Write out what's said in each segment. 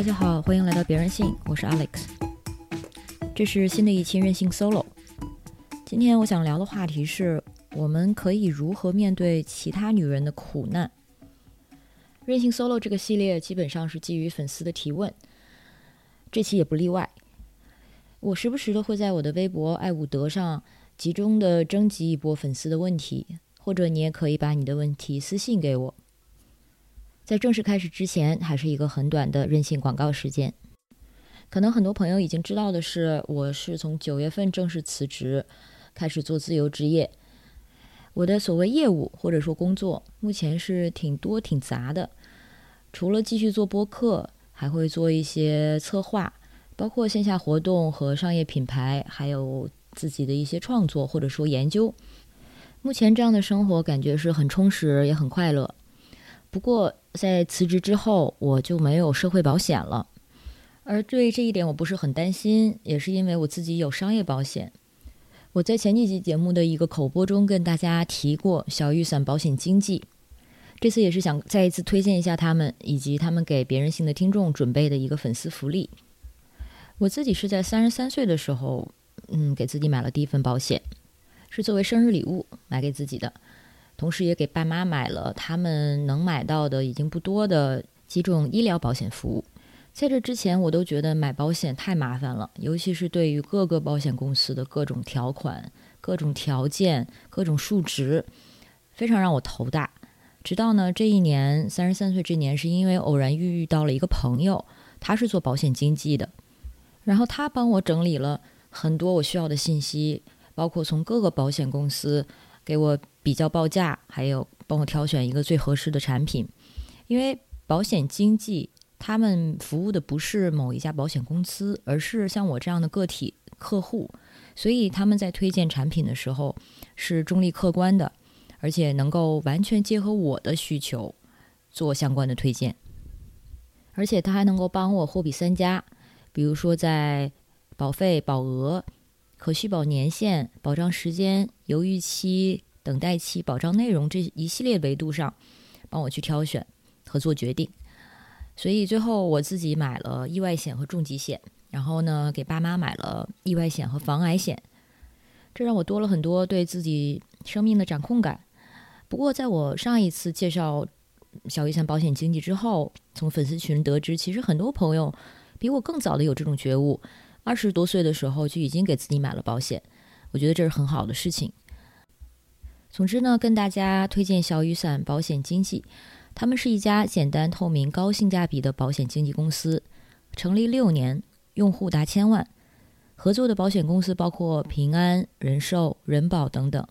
大家好，欢迎来到别人信，我是 Alex。这是新的一期任性 Solo。今天我想聊的话题是，我们可以如何面对其他女人的苦难。任性 Solo 这个系列基本上是基于粉丝的提问，这期也不例外。我时不时的会在我的微博爱伍德上集中的征集一波粉丝的问题，或者你也可以把你的问题私信给我。在正式开始之前，还是一个很短的任性广告时间。可能很多朋友已经知道的是，我是从九月份正式辞职，开始做自由职业。我的所谓业务或者说工作，目前是挺多挺杂的。除了继续做播客，还会做一些策划，包括线下活动和商业品牌，还有自己的一些创作或者说研究。目前这样的生活感觉是很充实，也很快乐。不过，在辞职之后，我就没有社会保险了。而对这一点，我不是很担心，也是因为我自己有商业保险。我在前几集节目的一个口播中跟大家提过小雨伞保险经纪，这次也是想再一次推荐一下他们，以及他们给别人性的听众准备的一个粉丝福利。我自己是在三十三岁的时候，嗯，给自己买了第一份保险，是作为生日礼物买给自己的。同时，也给爸妈买了他们能买到的已经不多的几种医疗保险服务。在这之前，我都觉得买保险太麻烦了，尤其是对于各个保险公司的各种条款、各种条件、各种数值，非常让我头大。直到呢这一年，三十三岁这年，是因为偶然遇遇到了一个朋友，他是做保险经纪的，然后他帮我整理了很多我需要的信息，包括从各个保险公司给我。比较报价，还有帮我挑选一个最合适的产品。因为保险经纪他们服务的不是某一家保险公司，而是像我这样的个体客户，所以他们在推荐产品的时候是中立客观的，而且能够完全结合我的需求做相关的推荐。而且他还能够帮我货比三家，比如说在保费、保额、可续保年限、保障时间、犹豫期。等待期、保障内容这一系列维度上，帮我去挑选和做决定。所以最后我自己买了意外险和重疾险，然后呢给爸妈买了意外险和防癌险，这让我多了很多对自己生命的掌控感。不过在我上一次介绍小雨伞保险经纪之后，从粉丝群得知，其实很多朋友比我更早的有这种觉悟，二十多岁的时候就已经给自己买了保险。我觉得这是很好的事情。总之呢，跟大家推荐小雨伞保险经纪，他们是一家简单、透明、高性价比的保险经纪公司，成立六年，用户达千万，合作的保险公司包括平安、人寿、人保等等。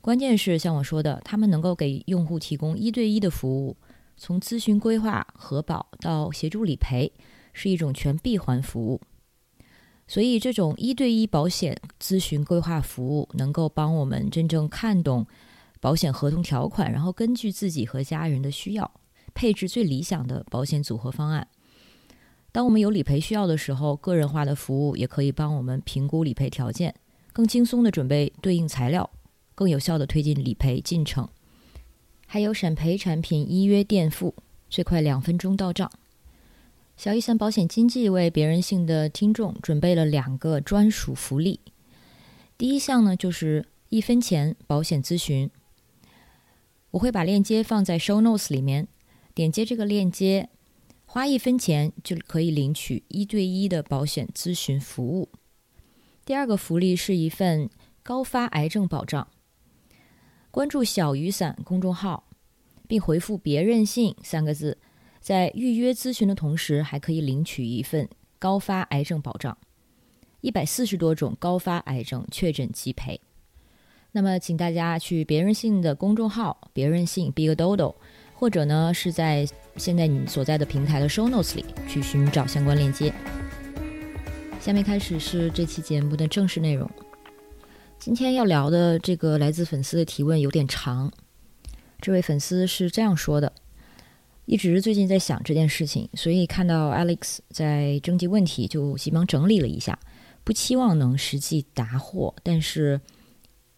关键是像我说的，他们能够给用户提供一对一的服务，从咨询、规划、核保到协助理赔，是一种全闭环服务。所以，这种一对一保险咨询规划服务，能够帮我们真正看懂保险合同条款，然后根据自己和家人的需要，配置最理想的保险组合方案。当我们有理赔需要的时候，个人化的服务也可以帮我们评估理赔条件，更轻松的准备对应材料，更有效的推进理赔进程。还有审赔产品依约垫付，最快两分钟到账。小雨伞保险经纪为别人性的听众准备了两个专属福利。第一项呢，就是一分钱保险咨询。我会把链接放在 show notes 里面，点击这个链接，花一分钱就可以领取一对一的保险咨询服务。第二个福利是一份高发癌症保障。关注小雨伞公众号，并回复“别任性”三个字。在预约咨询的同时，还可以领取一份高发癌症保障，一百四十多种高发癌症确诊即赔。那么，请大家去别人信的公众号“别人信 Big Dodo”，或者呢是在现在你所在的平台的 Show Notes 里去寻找相关链接。下面开始是这期节目的正式内容。今天要聊的这个来自粉丝的提问有点长，这位粉丝是这样说的。一直最近在想这件事情，所以看到 Alex 在征集问题，就急忙整理了一下。不期望能实际答获，但是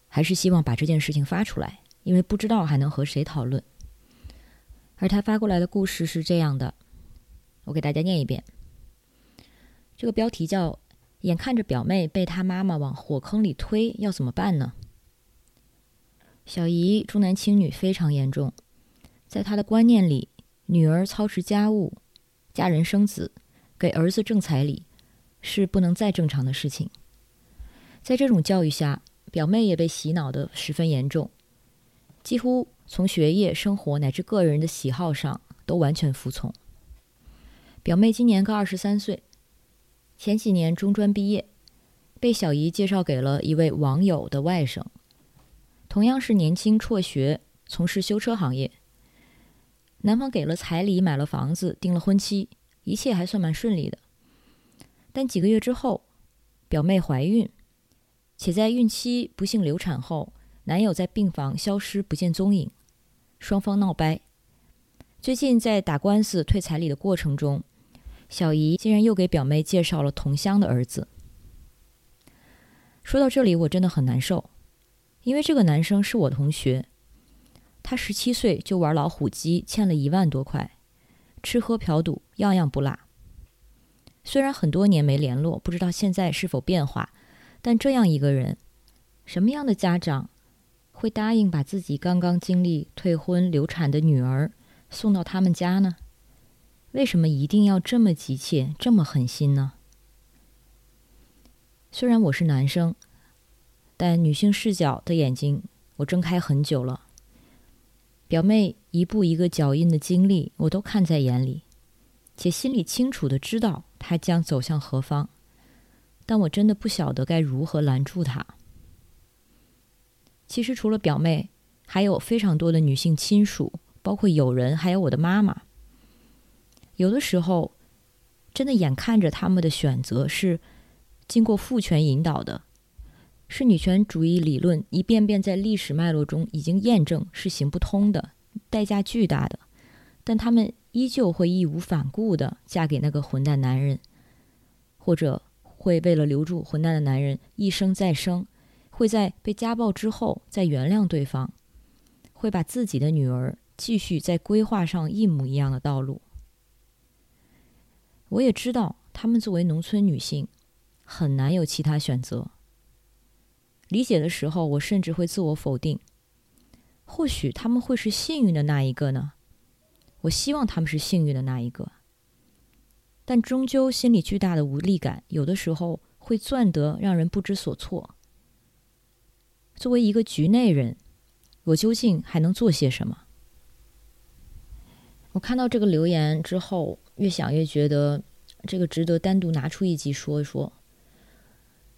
还是希望把这件事情发出来，因为不知道还能和谁讨论。而他发过来的故事是这样的，我给大家念一遍：这个标题叫“眼看着表妹被她妈妈往火坑里推，要怎么办呢？”小姨重男轻女非常严重，在她的观念里，女儿操持家务、嫁人生子、给儿子挣彩礼，是不能再正常的事情。在这种教育下，表妹也被洗脑的十分严重，几乎从学业、生活乃至个人的喜好上都完全服从。表妹今年刚二十三岁。前几年中专毕业，被小姨介绍给了一位网友的外甥，同样是年轻辍学，从事修车行业。男方给了彩礼，买了房子，定了婚期，一切还算蛮顺利的。但几个月之后，表妹怀孕，且在孕期不幸流产后，男友在病房消失不见踪影，双方闹掰。最近在打官司退彩礼的过程中。小姨竟然又给表妹介绍了同乡的儿子。说到这里，我真的很难受，因为这个男生是我同学，他十七岁就玩老虎机，欠了一万多块，吃喝嫖赌样样不落。虽然很多年没联络，不知道现在是否变化，但这样一个人，什么样的家长会答应把自己刚刚经历退婚流产的女儿送到他们家呢？为什么一定要这么急切、这么狠心呢？虽然我是男生，但女性视角的眼睛我睁开很久了。表妹一步一个脚印的经历，我都看在眼里，且心里清楚的知道她将走向何方，但我真的不晓得该如何拦住她。其实除了表妹，还有非常多的女性亲属，包括友人，还有我的妈妈。有的时候，真的眼看着他们的选择是经过父权引导的，是女权主义理论一遍遍在历史脉络中已经验证是行不通的，代价巨大的，但他们依旧会义无反顾的嫁给那个混蛋男人，或者会为了留住混蛋的男人一生再生，会在被家暴之后再原谅对方，会把自己的女儿继续在规划上一模一样的道路。我也知道，她们作为农村女性，很难有其他选择。理解的时候，我甚至会自我否定。或许他们会是幸运的那一个呢？我希望他们是幸运的那一个。但终究心里巨大的无力感，有的时候会攥得让人不知所措。作为一个局内人，我究竟还能做些什么？我看到这个留言之后。越想越觉得这个值得单独拿出一集说一说，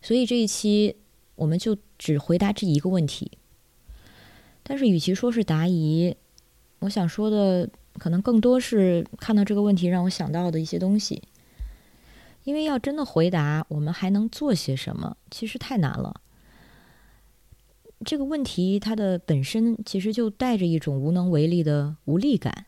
所以这一期我们就只回答这一个问题。但是与其说是答疑，我想说的可能更多是看到这个问题让我想到的一些东西。因为要真的回答，我们还能做些什么，其实太难了。这个问题它的本身其实就带着一种无能为力的无力感。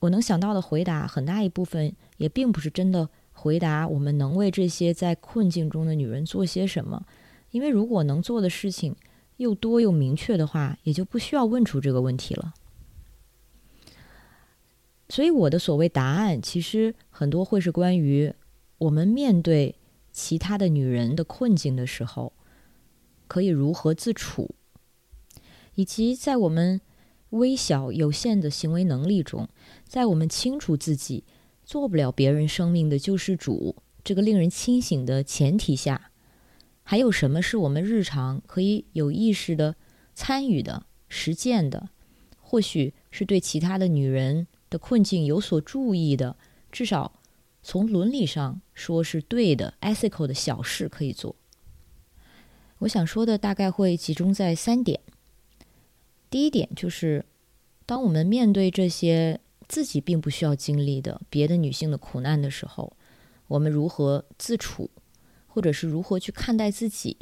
我能想到的回答，很大一部分也并不是真的回答我们能为这些在困境中的女人做些什么，因为如果能做的事情又多又明确的话，也就不需要问出这个问题了。所以我的所谓答案，其实很多会是关于我们面对其他的女人的困境的时候，可以如何自处，以及在我们。微小有限的行为能力中，在我们清楚自己做不了别人生命的救世主这个令人清醒的前提下，还有什么是我们日常可以有意识的参与的、实践的？或许是对其他的女人的困境有所注意的，至少从伦理上说是对的、ethical 的小事可以做。我想说的大概会集中在三点。第一点就是，当我们面对这些自己并不需要经历的别的女性的苦难的时候，我们如何自处，或者是如何去看待自己？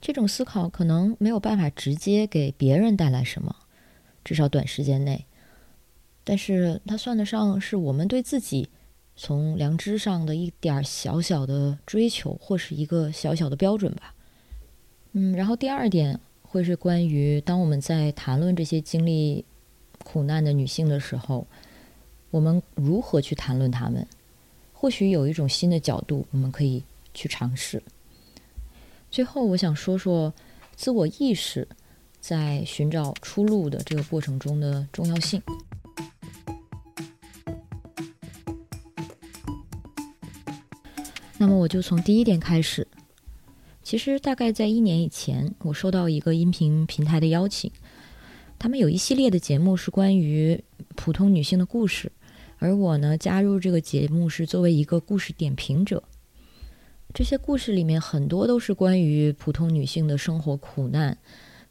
这种思考可能没有办法直接给别人带来什么，至少短时间内。但是它算得上是我们对自己从良知上的一点小小的追求，或是一个小小的标准吧。嗯，然后第二点。会是关于当我们在谈论这些经历苦难的女性的时候，我们如何去谈论她们？或许有一种新的角度，我们可以去尝试。最后，我想说说自我意识在寻找出路的这个过程中的重要性。那么，我就从第一点开始。其实，大概在一年以前，我收到一个音频平台的邀请，他们有一系列的节目是关于普通女性的故事，而我呢，加入这个节目是作为一个故事点评者。这些故事里面很多都是关于普通女性的生活苦难，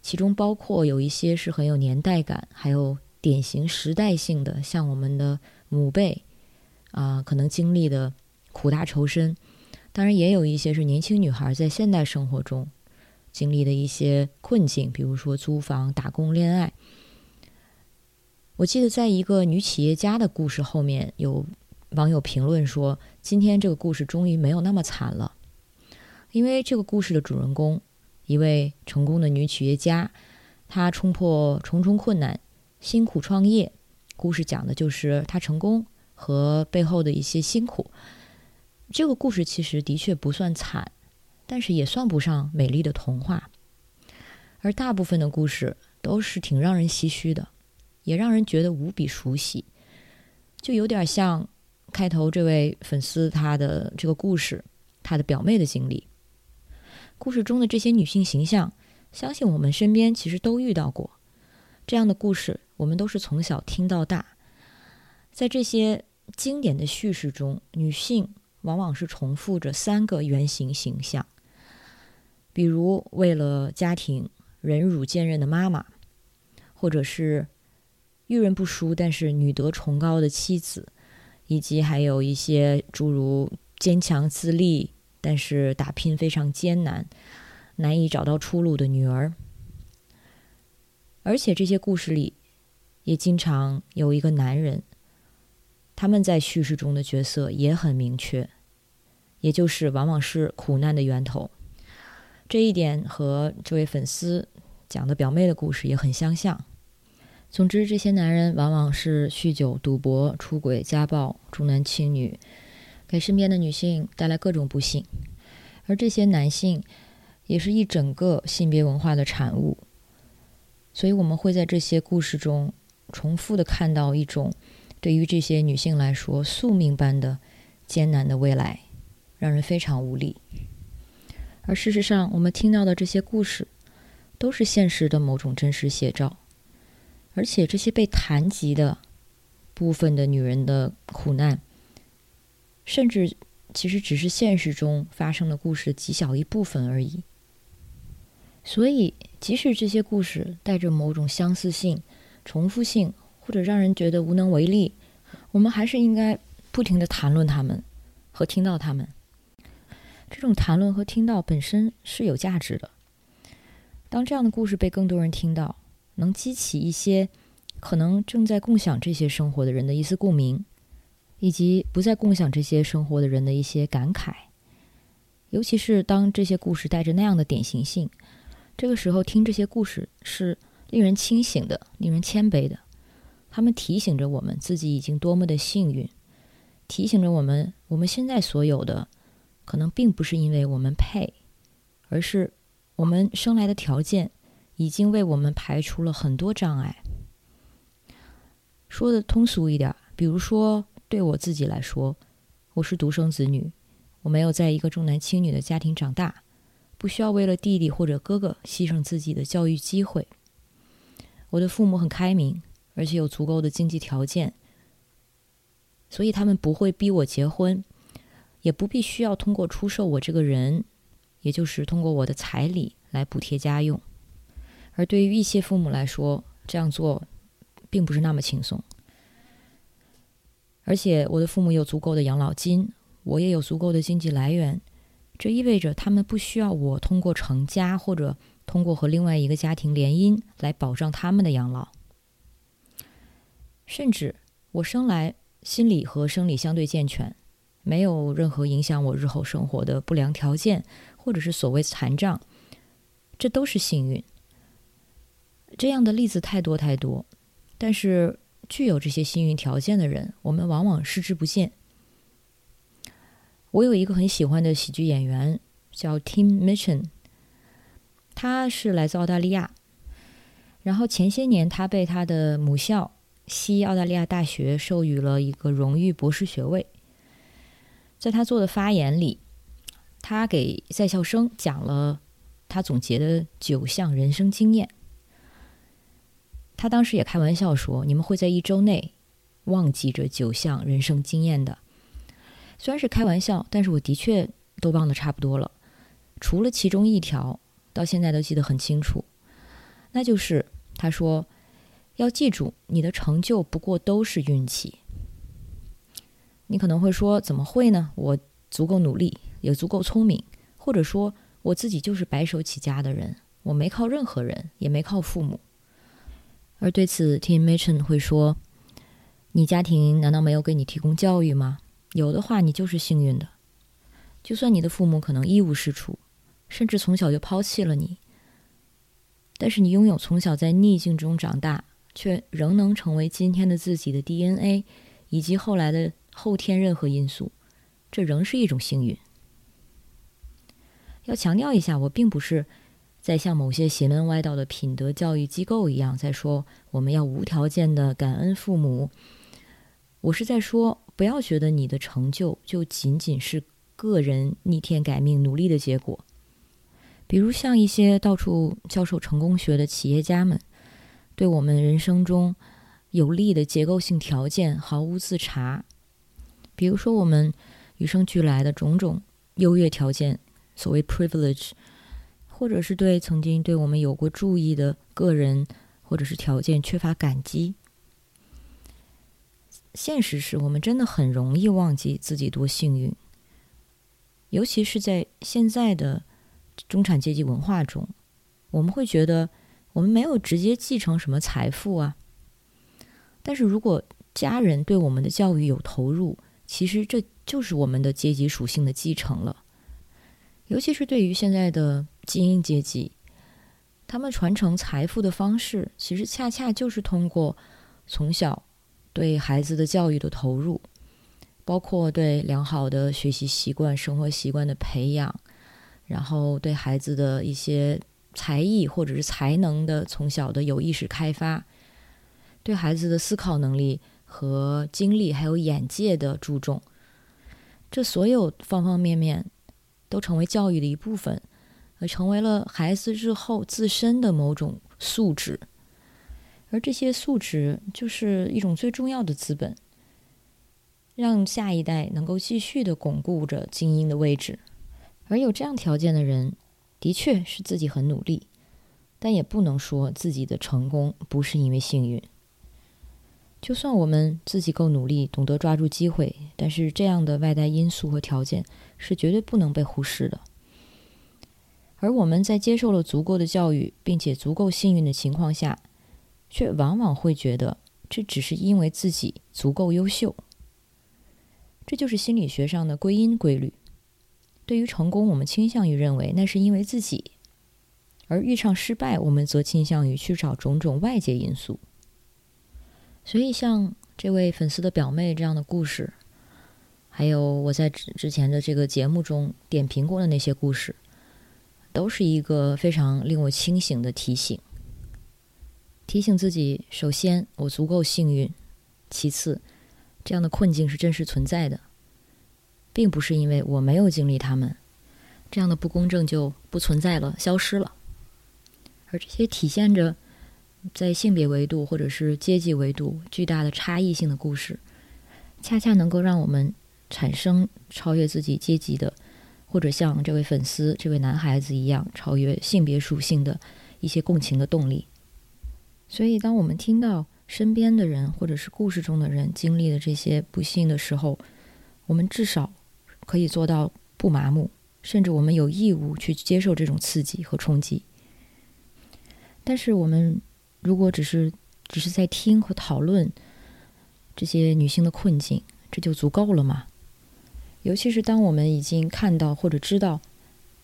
其中包括有一些是很有年代感，还有典型时代性的，像我们的母辈啊，可能经历的苦大仇深。当然，也有一些是年轻女孩在现代生活中经历的一些困境，比如说租房、打工、恋爱。我记得在一个女企业家的故事后面有。网友评论说：“今天这个故事终于没有那么惨了，因为这个故事的主人公，一位成功的女企业家，她冲破重重困难，辛苦创业。故事讲的就是她成功和背后的一些辛苦。这个故事其实的确不算惨，但是也算不上美丽的童话。而大部分的故事都是挺让人唏嘘的，也让人觉得无比熟悉，就有点像。”开头这位粉丝他的这个故事，他的表妹的经历，故事中的这些女性形象，相信我们身边其实都遇到过这样的故事，我们都是从小听到大。在这些经典的叙事中，女性往往是重复着三个原型形象，比如为了家庭忍辱坚韧的妈妈，或者是遇人不淑但是女德崇高的妻子。以及还有一些诸如坚强自立，但是打拼非常艰难，难以找到出路的女儿。而且这些故事里，也经常有一个男人，他们在叙事中的角色也很明确，也就是往往是苦难的源头。这一点和这位粉丝讲的表妹的故事也很相像。总之，这些男人往往是酗酒、赌博、出轨、家暴、重男轻女，给身边的女性带来各种不幸。而这些男性也是一整个性别文化的产物，所以我们会在这些故事中重复的看到一种对于这些女性来说宿命般的艰难的未来，让人非常无力。而事实上，我们听到的这些故事都是现实的某种真实写照。而且这些被谈及的部分的女人的苦难，甚至其实只是现实中发生的故事极小一部分而已。所以，即使这些故事带着某种相似性、重复性，或者让人觉得无能为力，我们还是应该不停的谈论他们和听到他们。这种谈论和听到本身是有价值的。当这样的故事被更多人听到。能激起一些可能正在共享这些生活的人的一丝共鸣，以及不再共享这些生活的人的一些感慨。尤其是当这些故事带着那样的典型性，这个时候听这些故事是令人清醒的、令人谦卑的。他们提醒着我们自己已经多么的幸运，提醒着我们我们现在所有的可能并不是因为我们配，而是我们生来的条件。已经为我们排除了很多障碍。说的通俗一点，比如说对我自己来说，我是独生子女，我没有在一个重男轻女的家庭长大，不需要为了弟弟或者哥哥牺牲自己的教育机会。我的父母很开明，而且有足够的经济条件，所以他们不会逼我结婚，也不必需要通过出售我这个人，也就是通过我的彩礼来补贴家用。而对于一些父母来说，这样做并不是那么轻松。而且，我的父母有足够的养老金，我也有足够的经济来源，这意味着他们不需要我通过成家或者通过和另外一个家庭联姻来保障他们的养老。甚至，我生来心理和生理相对健全，没有任何影响我日后生活的不良条件，或者是所谓残障，这都是幸运。这样的例子太多太多，但是具有这些幸运条件的人，我们往往视之不见。我有一个很喜欢的喜剧演员叫 Tim Mitchin，他是来自澳大利亚。然后前些年，他被他的母校西澳大利亚大学授予了一个荣誉博士学位。在他做的发言里，他给在校生讲了他总结的九项人生经验。他当时也开玩笑说：“你们会在一周内忘记这九项人生经验的。”虽然是开玩笑，但是我的确都忘得差不多了。除了其中一条，到现在都记得很清楚，那就是他说：“要记住，你的成就不过都是运气。”你可能会说：“怎么会呢？我足够努力，也足够聪明，或者说我自己就是白手起家的人，我没靠任何人，也没靠父母。”而对此，Tim Machen 会说：“你家庭难道没有给你提供教育吗？”有的话，你就是幸运的。就算你的父母可能一无是处，甚至从小就抛弃了你，但是你拥有从小在逆境中长大，却仍能成为今天的自己的 DNA，以及后来的后天任何因素，这仍是一种幸运。要强调一下，我并不是在像某些邪门歪道的品德教育机构一样在说我们要无条件的感恩父母，我是在说。不要觉得你的成就就仅仅是个人逆天改命努力的结果。比如像一些到处教授成功学的企业家们，对我们人生中有利的结构性条件毫无自察。比如说我们与生俱来的种种优越条件，所谓 privilege，或者是对曾经对我们有过注意的个人或者是条件缺乏感激。现实是我们真的很容易忘记自己多幸运，尤其是在现在的中产阶级文化中，我们会觉得我们没有直接继承什么财富啊。但是如果家人对我们的教育有投入，其实这就是我们的阶级属性的继承了。尤其是对于现在的精英阶级，他们传承财富的方式，其实恰恰就是通过从小。对孩子的教育的投入，包括对良好的学习习惯、生活习惯的培养，然后对孩子的一些才艺或者是才能的从小的有意识开发，对孩子的思考能力和精力还有眼界的注重，这所有方方面面都成为教育的一部分，而成为了孩子日后自身的某种素质。而这些素质就是一种最重要的资本，让下一代能够继续的巩固着精英的位置。而有这样条件的人，的确是自己很努力，但也不能说自己的成功不是因为幸运。就算我们自己够努力，懂得抓住机会，但是这样的外在因素和条件是绝对不能被忽视的。而我们在接受了足够的教育，并且足够幸运的情况下，却往往会觉得这只是因为自己足够优秀，这就是心理学上的归因规律。对于成功，我们倾向于认为那是因为自己；而遇上失败，我们则倾向于去找种种外界因素。所以，像这位粉丝的表妹这样的故事，还有我在之之前的这个节目中点评过的那些故事，都是一个非常令我清醒的提醒。提醒自己：首先，我足够幸运；其次，这样的困境是真实存在的，并不是因为我没有经历他们，这样的不公正就不存在了、消失了。而这些体现着在性别维度或者是阶级维度巨大的差异性的故事，恰恰能够让我们产生超越自己阶级的，或者像这位粉丝、这位男孩子一样超越性别属性的一些共情的动力。所以，当我们听到身边的人或者是故事中的人经历的这些不幸的时候，我们至少可以做到不麻木，甚至我们有义务去接受这种刺激和冲击。但是，我们如果只是只是在听和讨论这些女性的困境，这就足够了吗？尤其是当我们已经看到或者知道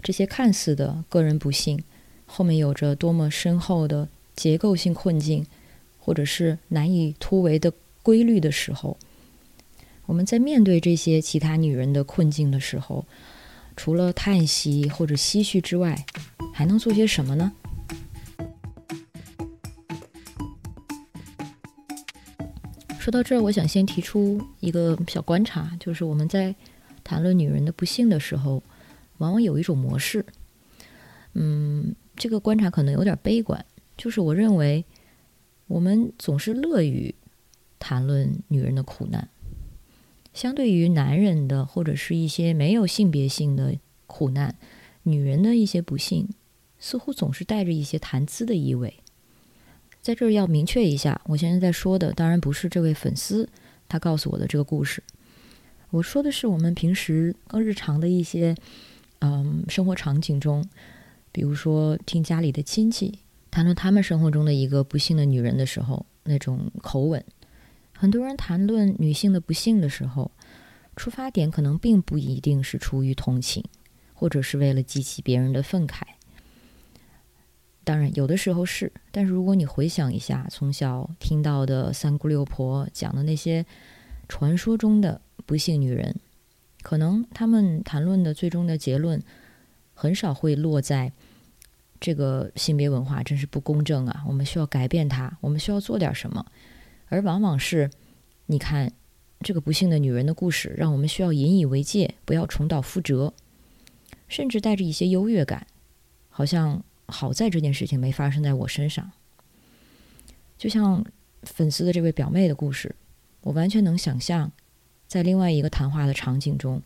这些看似的个人不幸后面有着多么深厚的。结构性困境，或者是难以突围的规律的时候，我们在面对这些其他女人的困境的时候，除了叹息或者唏嘘之外，还能做些什么呢？说到这儿，我想先提出一个小观察，就是我们在谈论女人的不幸的时候，往往有一种模式。嗯，这个观察可能有点悲观，就是我认为我们总是乐于谈论女人的苦难，相对于男人的或者是一些没有性别性的苦难，女人的一些不幸似乎总是带着一些谈资的意味。在这儿要明确一下，我现在在说的当然不是这位粉丝他告诉我的这个故事，我说的是我们平时更日常的一些嗯生活场景中。比如说，听家里的亲戚谈论他们生活中的一个不幸的女人的时候，那种口吻；很多人谈论女性的不幸的时候，出发点可能并不一定是出于同情，或者是为了激起别人的愤慨。当然，有的时候是。但是，如果你回想一下从小听到的三姑六婆讲的那些传说中的不幸女人，可能他们谈论的最终的结论很少会落在。这个性别文化真是不公正啊！我们需要改变它，我们需要做点什么。而往往是，你看这个不幸的女人的故事，让我们需要引以为戒，不要重蹈覆辙，甚至带着一些优越感，好像好在这件事情没发生在我身上。就像粉丝的这位表妹的故事，我完全能想象，在另外一个谈话的场景中，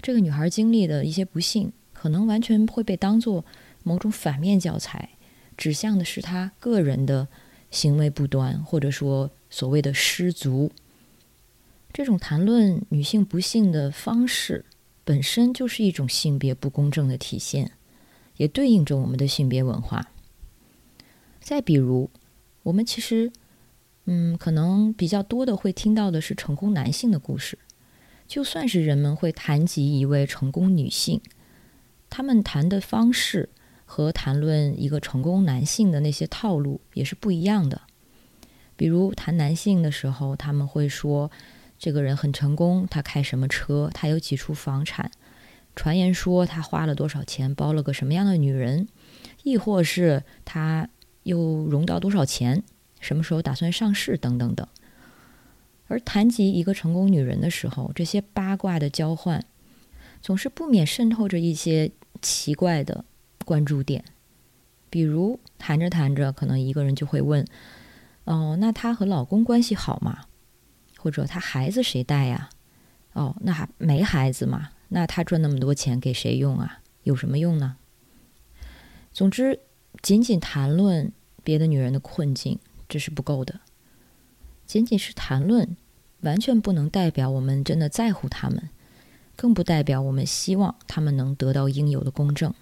这个女孩经历的一些不幸，可能完全会被当做。某种反面教材，指向的是她个人的行为不端，或者说所谓的失足。这种谈论女性不幸的方式，本身就是一种性别不公正的体现，也对应着我们的性别文化。再比如，我们其实，嗯，可能比较多的会听到的是成功男性的故事。就算是人们会谈及一位成功女性，他们谈的方式。和谈论一个成功男性的那些套路也是不一样的。比如谈男性的时候，他们会说这个人很成功，他开什么车，他有几处房产，传言说他花了多少钱包了个什么样的女人，亦或是他又融到多少钱，什么时候打算上市等等等。而谈及一个成功女人的时候，这些八卦的交换总是不免渗透着一些奇怪的。关注点，比如谈着谈着，可能一个人就会问：“哦，那她和老公关系好吗？或者她孩子谁带呀？哦，那还没孩子嘛？那他赚那么多钱给谁用啊？有什么用呢？”总之，仅仅谈论别的女人的困境，这是不够的。仅仅是谈论，完全不能代表我们真的在乎他们，更不代表我们希望他们能得到应有的公正。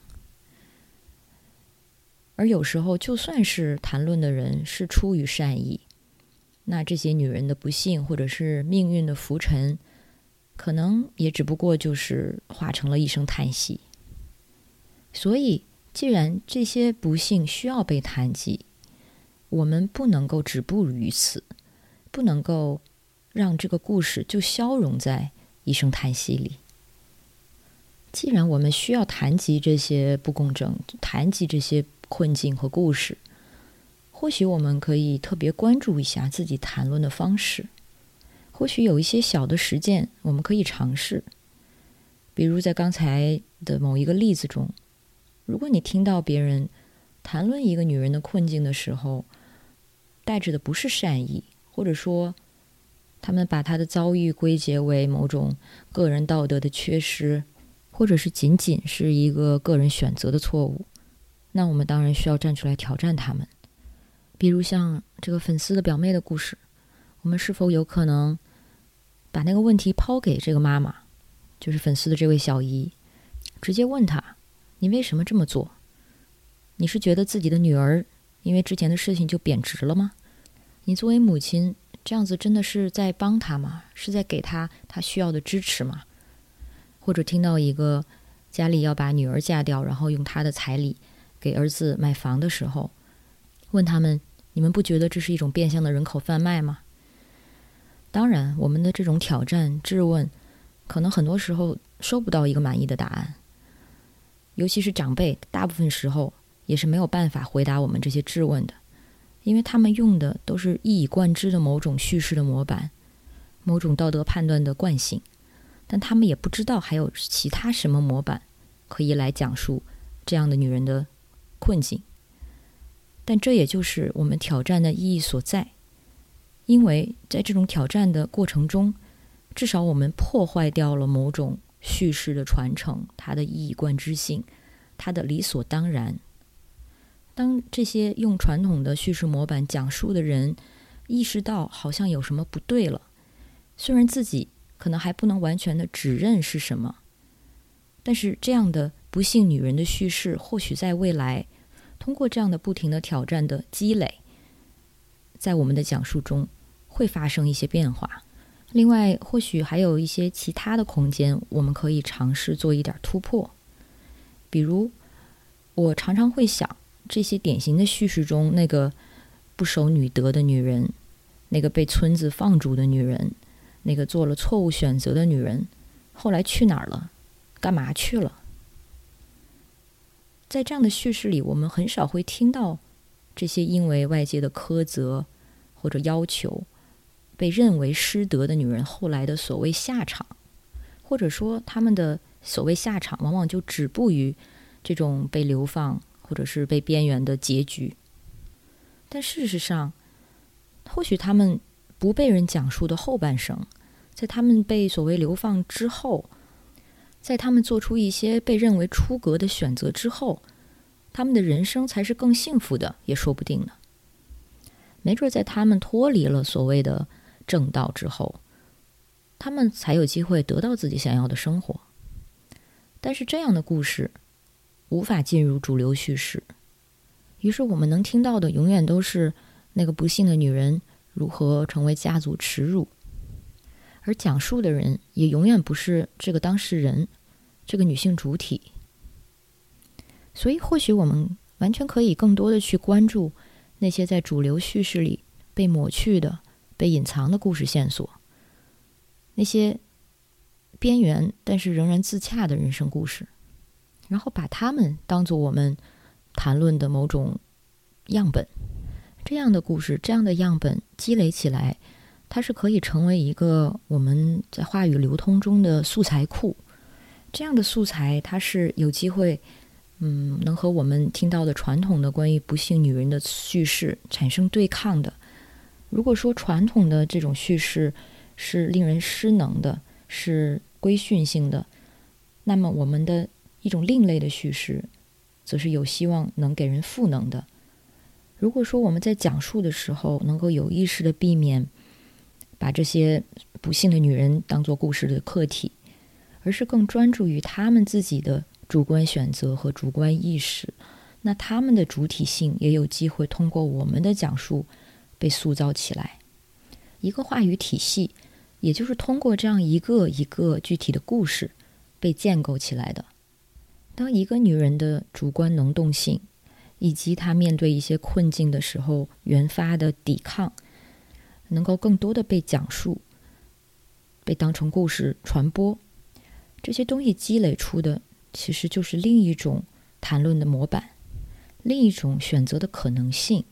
而有时候，就算是谈论的人是出于善意，那这些女人的不幸或者是命运的浮沉，可能也只不过就是化成了一声叹息。所以，既然这些不幸需要被谈及，我们不能够止步于此，不能够让这个故事就消融在一声叹息里。既然我们需要谈及这些不公正，谈及这些。困境和故事，或许我们可以特别关注一下自己谈论的方式。或许有一些小的实践，我们可以尝试。比如在刚才的某一个例子中，如果你听到别人谈论一个女人的困境的时候，带着的不是善意，或者说他们把她的遭遇归结为某种个人道德的缺失，或者是仅仅是一个个人选择的错误。那我们当然需要站出来挑战他们，比如像这个粉丝的表妹的故事，我们是否有可能把那个问题抛给这个妈妈，就是粉丝的这位小姨，直接问她：“你为什么这么做？你是觉得自己的女儿因为之前的事情就贬值了吗？你作为母亲这样子真的是在帮她吗？是在给她她需要的支持吗？或者听到一个家里要把女儿嫁掉，然后用她的彩礼。”给儿子买房的时候，问他们：“你们不觉得这是一种变相的人口贩卖吗？”当然，我们的这种挑战、质问，可能很多时候收不到一个满意的答案。尤其是长辈，大部分时候也是没有办法回答我们这些质问的，因为他们用的都是一以贯之的某种叙事的模板，某种道德判断的惯性，但他们也不知道还有其他什么模板可以来讲述这样的女人的困境。但这也就是我们挑战的意义所在，因为在这种挑战的过程中，至少我们破坏掉了某种。叙事的传承，它的一以贯之性，它的理所当然。当这些用传统的叙事模板讲述的人意识到好像有什么不对了，虽然自己可能还不能完全的指认是什么，但是这样的不幸女人的叙事，或许在未来通过这样的不停的挑战的积累，在我们的讲述中会发生一些变化。另外，或许还有一些其他的空间，我们可以尝试做一点突破。比如，我常常会想，这些典型的叙事中，那个不守女德的女人，那个被村子放逐的女人，那个做了错误选择的女人，后来去哪儿了？干嘛去了？在这样的叙事里，我们很少会听到这些因为外界的苛责或者要求。被认为失德的女人后来的所谓下场，或者说他们的所谓下场，往往就止步于这种被流放或者是被边缘的结局。但事实上，或许他们不被人讲述的后半生，在他们被所谓流放之后，在他们做出一些被认为出格的选择之后，他们的人生才是更幸福的，也说不定呢。没准在他们脱离了所谓的。正道之后，他们才有机会得到自己想要的生活。但是这样的故事无法进入主流叙事，于是我们能听到的永远都是那个不幸的女人如何成为家族耻辱，而讲述的人也永远不是这个当事人，这个女性主体。所以，或许我们完全可以更多的去关注那些在主流叙事里被抹去的。被隐藏的故事线索，那些边缘但是仍然自洽的人生故事，然后把它们当做我们谈论的某种样本。这样的故事，这样的样本积累起来，它是可以成为一个我们在话语流通中的素材库。这样的素材，它是有机会，嗯，能和我们听到的传统的关于不幸女人的叙事产生对抗的。如果说传统的这种叙事是令人失能的，是规训性的，那么我们的一种另类的叙事，则是有希望能给人赋能的。如果说我们在讲述的时候能够有意识的避免把这些不幸的女人当做故事的客体，而是更专注于她们自己的主观选择和主观意识，那她们的主体性也有机会通过我们的讲述。被塑造起来，一个话语体系，也就是通过这样一个一个具体的故事被建构起来的。当一个女人的主观能动性，以及她面对一些困境的时候原发的抵抗，能够更多的被讲述，被当成故事传播，这些东西积累出的，其实就是另一种谈论的模板，另一种选择的可能性。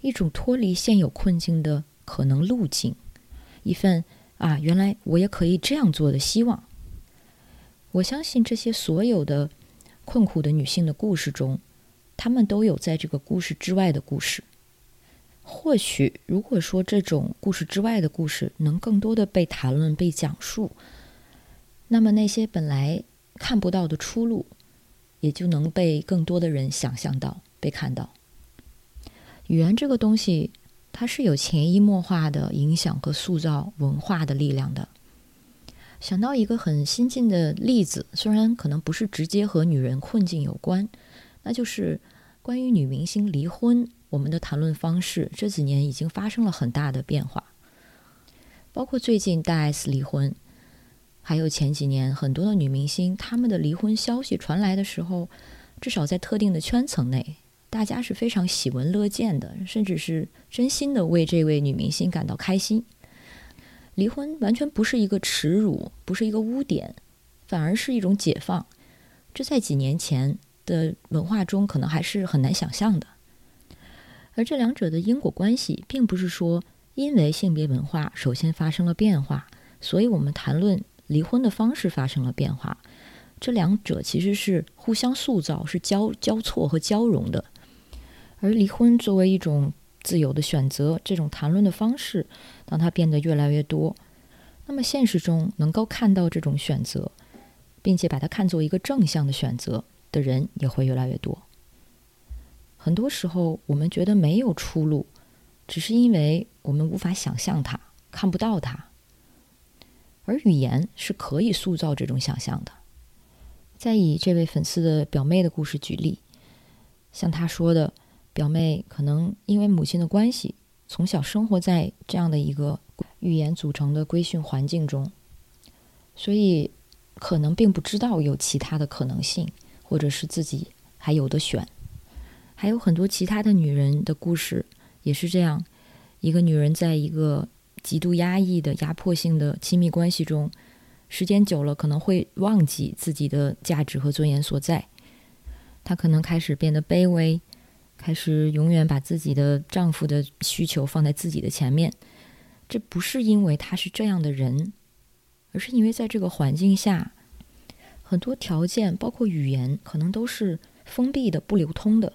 一种脱离现有困境的可能路径，一份啊，原来我也可以这样做的希望。我相信这些所有的困苦的女性的故事中，她们都有在这个故事之外的故事。或许，如果说这种故事之外的故事能更多的被谈论、被讲述，那么那些本来看不到的出路，也就能被更多的人想象到、被看到。语言这个东西，它是有潜移默化的影响和塑造文化的力量的。想到一个很新近的例子，虽然可能不是直接和女人困境有关，那就是关于女明星离婚，我们的谈论方式这几年已经发生了很大的变化。包括最近大 S 离婚，还有前几年很多的女明星，她们的离婚消息传来的时候，至少在特定的圈层内。大家是非常喜闻乐见的，甚至是真心的为这位女明星感到开心。离婚完全不是一个耻辱，不是一个污点，反而是一种解放。这在几年前的文化中可能还是很难想象的。而这两者的因果关系，并不是说因为性别文化首先发生了变化，所以我们谈论离婚的方式发生了变化。这两者其实是互相塑造、是交交错和交融的。而离婚作为一种自由的选择，这种谈论的方式，当它变得越来越多，那么现实中能够看到这种选择，并且把它看作一个正向的选择的人也会越来越多。很多时候，我们觉得没有出路，只是因为我们无法想象它，看不到它。而语言是可以塑造这种想象的。再以这位粉丝的表妹的故事举例，像他说的，表妹可能因为母亲的关系，从小生活在这样的一个语言组成的规训环境中，所以可能并不知道有其他的可能性，或者是自己还有的选。还有很多其他的女人的故事也是这样：一个女人在一个极度压抑的压迫性的亲密关系中，时间久了可能会忘记自己的价值和尊严所在。她可能开始变得卑微，开始永远把自己的丈夫的需求放在自己的前面。这不是因为她是这样的人，而是因为在这个环境下，很多条件包括语言可能都是封闭的、不流通的。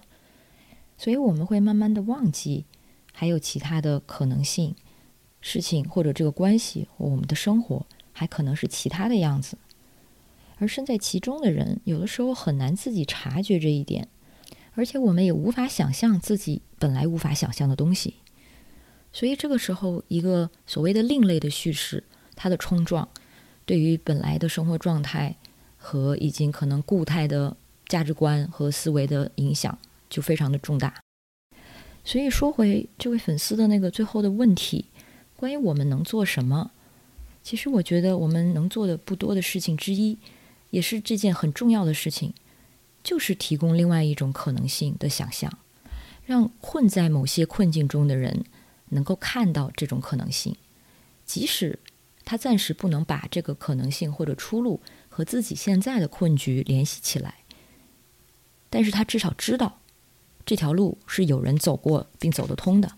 所以我们会慢慢的忘记，还有其他的可能性，事情或者这个关系，我们的生活还可能是其他的样子。而身在其中的人，有的时候很难自己察觉这一点，而且我们也无法想象自己本来无法想象的东西。所以这个时候，一个所谓的另类的叙事，它的冲撞，对于本来的生活状态和已经可能固态的价值观和思维的影响。就非常的重大，所以说回这位粉丝的那个最后的问题，关于我们能做什么？其实我觉得我们能做的不多的事情之一，也是这件很重要的事情，就是提供另外一种可能性的想象，让困在某些困境中的人能够看到这种可能性，即使他暂时不能把这个可能性或者出路和自己现在的困局联系起来，但是他至少知道。这条路是有人走过并走得通的。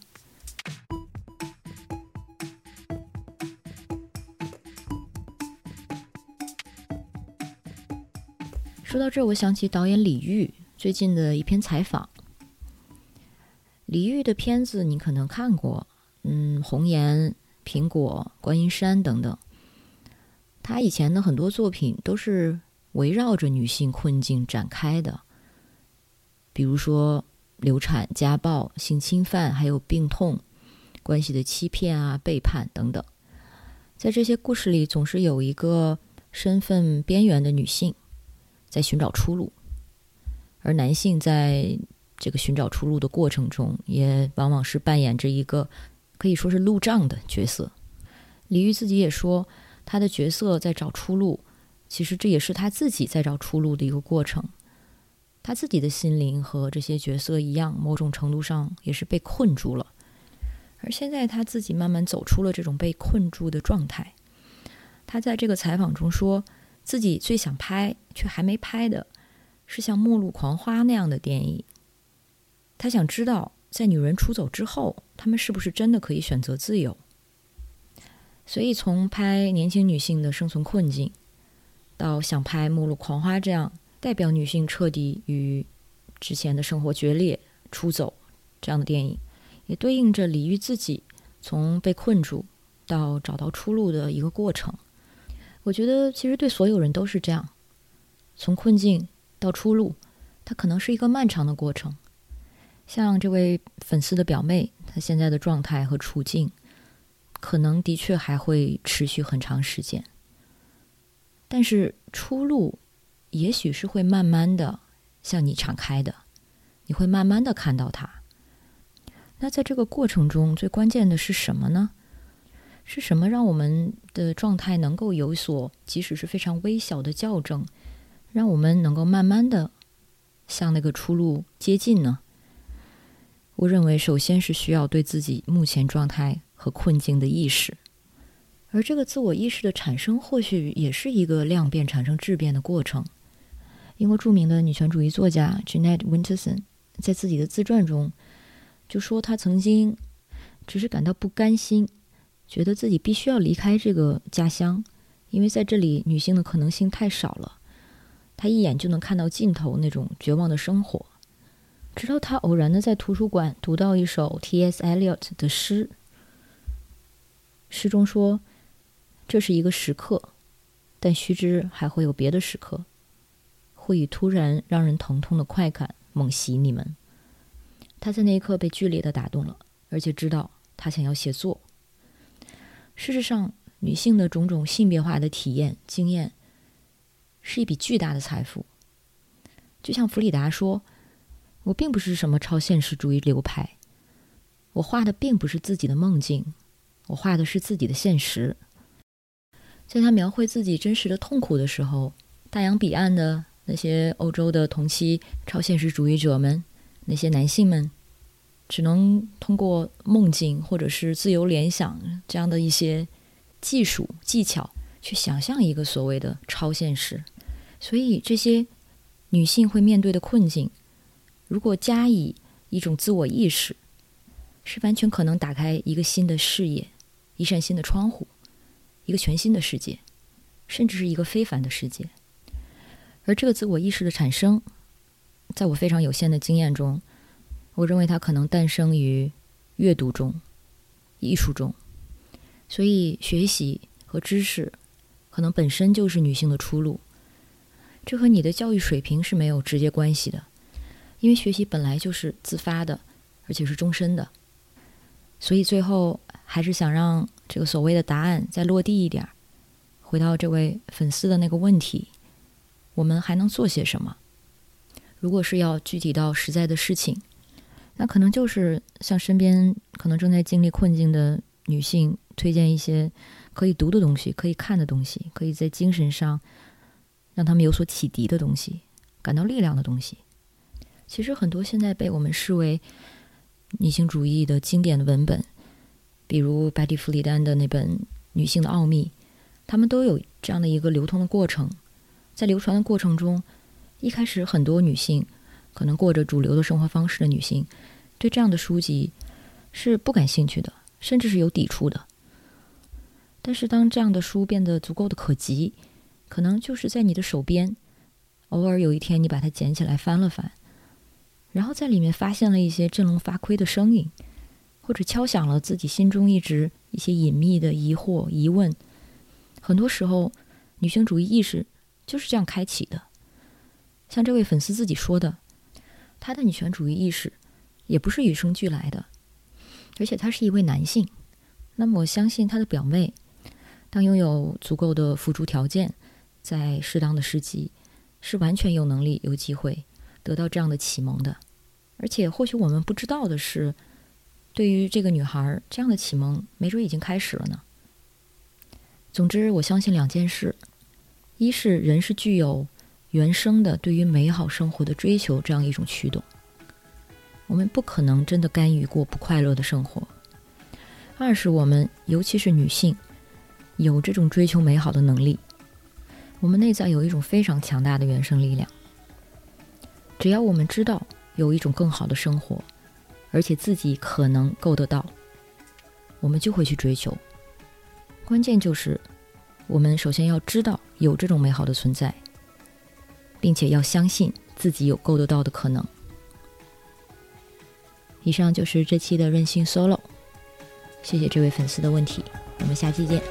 说到这，我想起导演李玉最近的一篇采访。李玉的片子你可能看过，嗯，《红颜》《苹果》《观音山》等等。他以前的很多作品都是围绕着女性困境展开的，比如说。流产、家暴、性侵犯，还有病痛、关系的欺骗啊、背叛等等，在这些故事里，总是有一个身份边缘的女性在寻找出路，而男性在这个寻找出路的过程中，也往往是扮演着一个可以说是路障的角色。李玉自己也说，他的角色在找出路，其实这也是他自己在找出路的一个过程。他自己的心灵和这些角色一样，某种程度上也是被困住了。而现在他自己慢慢走出了这种被困住的状态。他在这个采访中说，自己最想拍却还没拍的，是像《末路狂花》那样的电影。他想知道，在女人出走之后，他们是不是真的可以选择自由？所以，从拍年轻女性的生存困境，到想拍《末路狂花》这样。代表女性彻底与之前的生活决裂、出走这样的电影，也对应着李玉自己从被困住到找到出路的一个过程。我觉得其实对所有人都是这样，从困境到出路，它可能是一个漫长的过程。像这位粉丝的表妹，她现在的状态和处境，可能的确还会持续很长时间。但是出路。也许是会慢慢的向你敞开的，你会慢慢的看到它。那在这个过程中，最关键的是什么呢？是什么让我们的状态能够有所，即使是非常微小的校正，让我们能够慢慢的向那个出路接近呢？我认为，首先是需要对自己目前状态和困境的意识，而这个自我意识的产生，或许也是一个量变产生质变的过程。英国著名的女权主义作家 Jeanette Winterson 在自己的自传中就说，她曾经只是感到不甘心，觉得自己必须要离开这个家乡，因为在这里女性的可能性太少了。她一眼就能看到尽头那种绝望的生活。直到她偶然的在图书馆读到一首 T.S. Eliot 的诗，诗中说：“这是一个时刻，但须知还会有别的时刻。”会以突然让人疼痛的快感猛袭你们。他在那一刻被剧烈的打动了，而且知道他想要写作。事实上，女性的种种性别化的体验经验是一笔巨大的财富。就像弗里达说：“我并不是什么超现实主义流派，我画的并不是自己的梦境，我画的是自己的现实。”在他描绘自己真实的痛苦的时候，大洋彼岸的。那些欧洲的同期超现实主义者们，那些男性们，只能通过梦境或者是自由联想这样的一些技术技巧，去想象一个所谓的超现实。所以，这些女性会面对的困境，如果加以一种自我意识，是完全可能打开一个新的视野，一扇新的窗户，一个全新的世界，甚至是一个非凡的世界。而这个自我意识的产生，在我非常有限的经验中，我认为它可能诞生于阅读中、艺术中。所以，学习和知识可能本身就是女性的出路。这和你的教育水平是没有直接关系的，因为学习本来就是自发的，而且是终身的。所以，最后还是想让这个所谓的答案再落地一点，回到这位粉丝的那个问题。我们还能做些什么？如果是要具体到实在的事情，那可能就是向身边可能正在经历困境的女性推荐一些可以读的东西、可以看的东西，可以在精神上让他们有所启迪的东西，感到力量的东西。其实很多现在被我们视为女性主义的经典的文本，比如白蒂·弗里丹的那本《女性的奥秘》，他们都有这样的一个流通的过程。在流传的过程中，一开始很多女性，可能过着主流的生活方式的女性，对这样的书籍是不感兴趣的，甚至是有抵触的。但是当这样的书变得足够的可及，可能就是在你的手边，偶尔有一天你把它捡起来翻了翻，然后在里面发现了一些振聋发聩的声音，或者敲响了自己心中一直一些隐秘的疑惑疑问。很多时候，女性主义意识。就是这样开启的。像这位粉丝自己说的，他的女权主义意识也不是与生俱来的，而且他是一位男性。那么我相信他的表妹，当拥有足够的辅助条件，在适当的时机，是完全有能力、有机会得到这样的启蒙的。而且或许我们不知道的是，对于这个女孩，这样的启蒙没准已经开始了呢。总之，我相信两件事。一是人是具有原生的对于美好生活的追求这样一种驱动，我们不可能真的甘于过不快乐的生活。二是我们，尤其是女性，有这种追求美好的能力，我们内在有一种非常强大的原生力量。只要我们知道有一种更好的生活，而且自己可能够得到，我们就会去追求。关键就是。我们首先要知道有这种美好的存在，并且要相信自己有够得到的可能。以上就是这期的任性 solo，谢谢这位粉丝的问题，我们下期见。